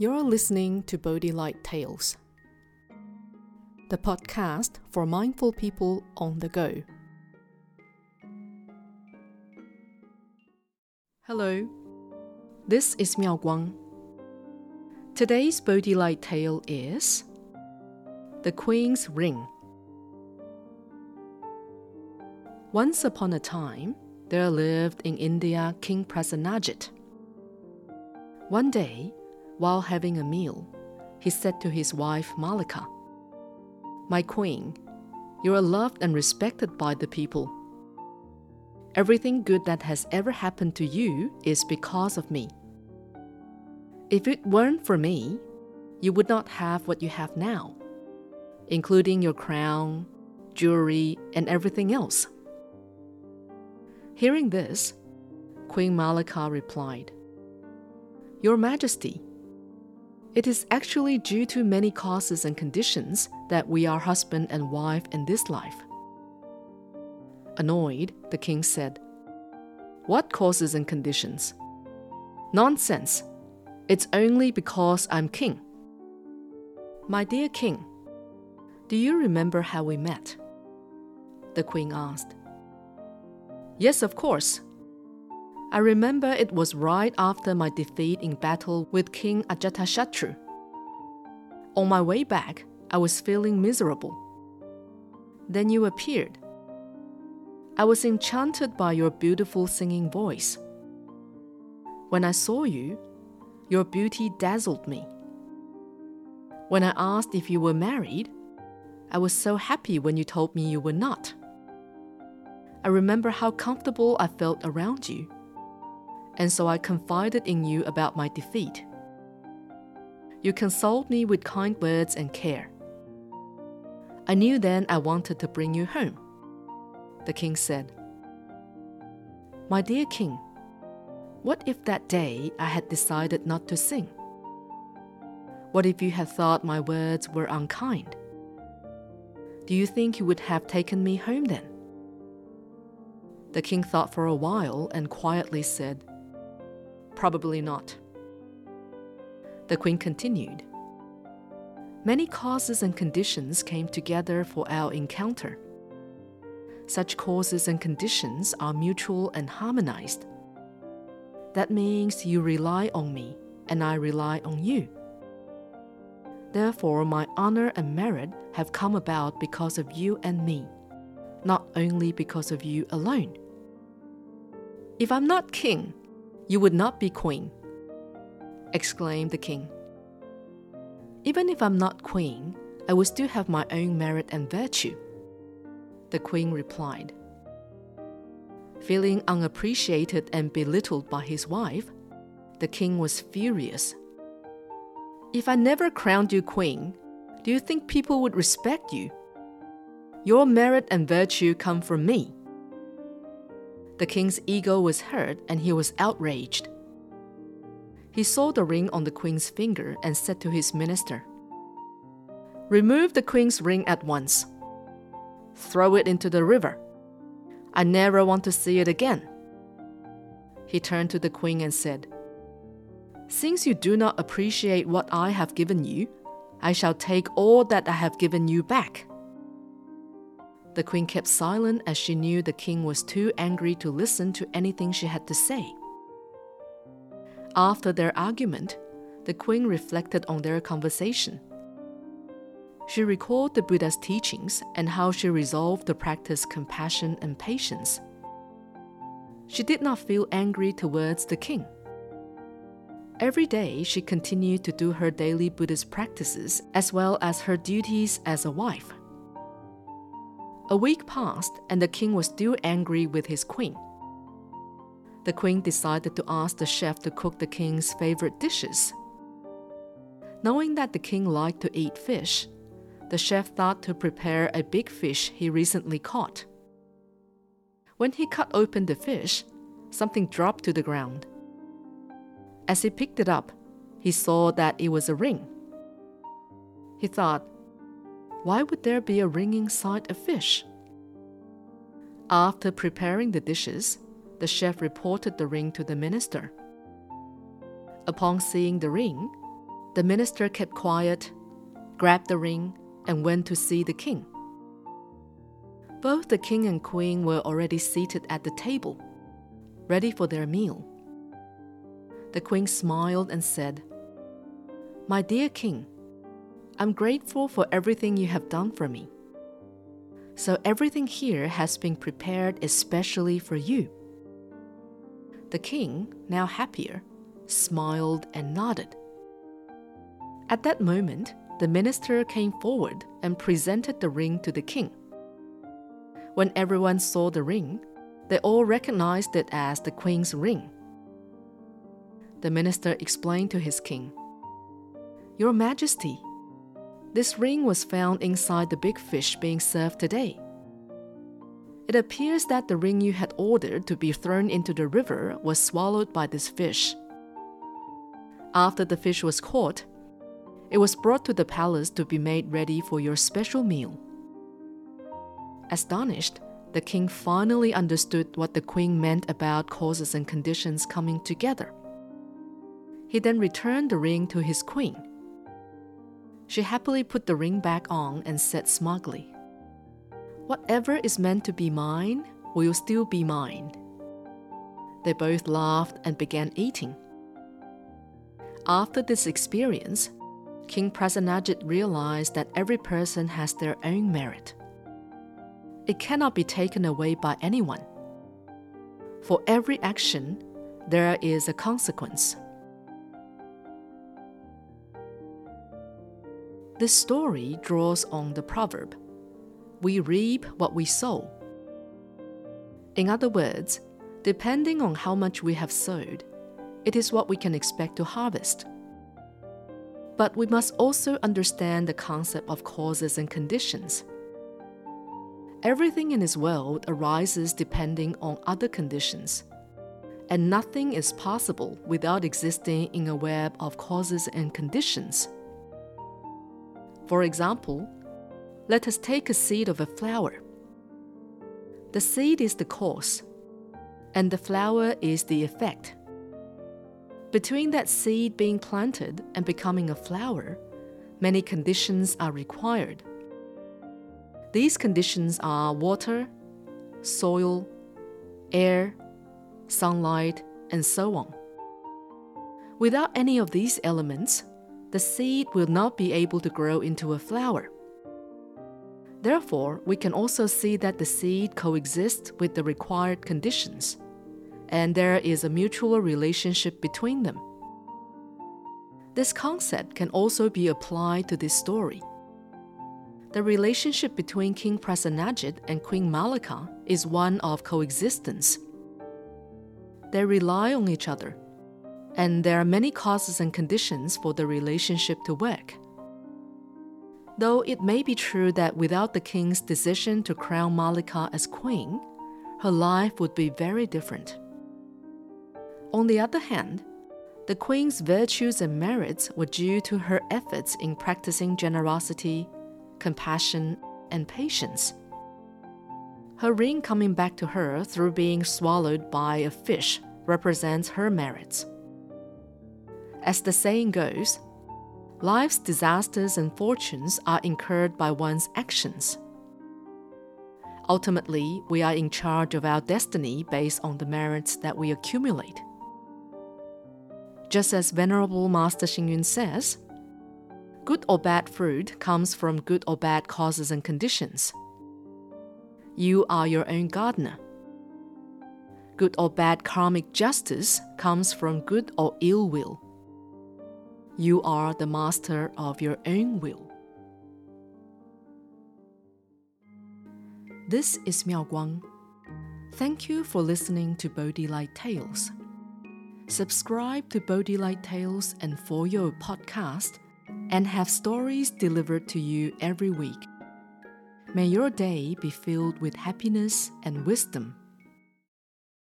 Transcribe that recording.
You're listening to Bodhi Light Tales, the podcast for mindful people on the go. Hello, this is Miao Guang. Today's Bodhi Light tale is The Queen's Ring. Once upon a time, there lived in India King Prasenajit. One day, while having a meal, he said to his wife Malika, My queen, you are loved and respected by the people. Everything good that has ever happened to you is because of me. If it weren't for me, you would not have what you have now, including your crown, jewelry, and everything else. Hearing this, Queen Malika replied, Your Majesty, it is actually due to many causes and conditions that we are husband and wife in this life. Annoyed, the king said, What causes and conditions? Nonsense! It's only because I'm king. My dear king, do you remember how we met? The queen asked. Yes, of course, I remember it was right after my defeat in battle with King Ajatashatru. On my way back, I was feeling miserable. Then you appeared. I was enchanted by your beautiful singing voice. When I saw you, your beauty dazzled me. When I asked if you were married, I was so happy when you told me you were not. I remember how comfortable I felt around you and so I confided in you about my defeat. You consoled me with kind words and care. I knew then I wanted to bring you home. The king said, My dear king, what if that day I had decided not to sing? What if you had thought my words were unkind? Do you think you would have taken me home then? The king thought for a while and quietly said, Probably not. The queen continued. Many causes and conditions came together for our encounter. Such causes and conditions are mutual and harmonized. That means you rely on me and I rely on you. Therefore, my honor and merit have come about because of you and me, not only because of you alone. If I'm not king, you would not be queen, exclaimed the king. Even if I'm not queen, I will still have my own merit and virtue, the queen replied. Feeling unappreciated and belittled by his wife, the king was furious. If I never crowned you queen, do you think people would respect you? Your merit and virtue come from me. The king's ego was hurt and he was outraged. He saw the ring on the queen's finger and said to his minister, Remove the queen's ring at once. Throw it into the river. I never want to see it again. He turned to the queen and said, Since you do not appreciate what I have given you, I shall take all that I have given you back. The queen kept silent as she knew the king was too angry to listen to anything she had to say. After their argument, the queen reflected on their conversation. She recalled the Buddha's teachings and how she resolved to practice compassion and patience. She did not feel angry towards the king. Every day, she continued to do her daily Buddhist practices as well as her duties as a wife. A week passed, and the king was still angry with his queen. The queen decided to ask the chef to cook the king's favorite dishes. Knowing that the king liked to eat fish, the chef thought to prepare a big fish he recently caught. When he cut open the fish, something dropped to the ground. As he picked it up, he saw that it was a ring. He thought, why would there be a ring inside a fish? After preparing the dishes, the chef reported the ring to the minister. Upon seeing the ring, The minister kept quiet, grabbed the ring, and went to see the king. Both the king and queen were already seated at the table, ready for their meal. The queen smiled and said, My dear king, I'm grateful for everything you have done for me. So everything here has been prepared especially for you. The king, now happier, smiled and nodded. At that moment, the minister came forward and presented the ring to the king. When everyone saw the ring, they all recognized it as the queen's ring. The minister explained to his king Your Majesty, this ring was found inside the big fish being served today. It appears that the ring you had ordered to be thrown into the river was swallowed by this fish. After the fish was caught, it was brought to the palace to be made ready for your special meal. Astonished, the king finally understood what the queen meant about causes and conditions coming together. He then returned the ring to his queen. She happily put the ring back on and said smugly, Whatever is meant to be mine will still be mine. They both laughed and began eating. After this experience, King Prasenajit realized that every person has their own merit. It cannot be taken away by anyone. For every action, there is a consequence. This story draws on the proverb we reap what we sow. In other words, depending on how much we have sowed, it is what we can expect to harvest. But we must also understand the concept of causes and conditions. Everything in this world arises depending on other conditions, and nothing is possible without existing in a web of causes and conditions. For example, let us take a seed of a flower. The seed is the cause, and the flower is the effect. Between that seed being planted and becoming a flower, many conditions are required. These conditions are water, soil, air, sunlight, and so on. Without any of these elements, the seed will not be able to grow into a flower. Therefore, we can also see that the seed coexists with the required conditions, and there is a mutual relationship between them. This concept can also be applied to this story. The relationship between King Prasenajit and Queen Malika is one of coexistence. They rely on each other, and there are many causes and conditions for the relationship to work. Though it may be true that without the king's decision to crown Malika as queen, her life would be very different. On the other hand, the queen's virtues and merits were due to her efforts in practicing generosity, compassion, and patience. Her ring coming back to her through being swallowed by a fish represents her merits. As the saying goes, Life's disasters and fortunes are incurred by one's actions. Ultimately, we are in charge of our destiny based on the merits that we accumulate. Just as Venerable Master Xing says, good or bad fruit comes from good or bad causes and conditions. You are your own gardener. Good or bad karmic justice comes from good or ill will. You are the master of your own will. This is Miao Guang. Thank you for listening to Bodhi Light Tales. Subscribe to Bodhi Light Tales and For Your podcast and have stories delivered to you every week. May your day be filled with happiness and wisdom.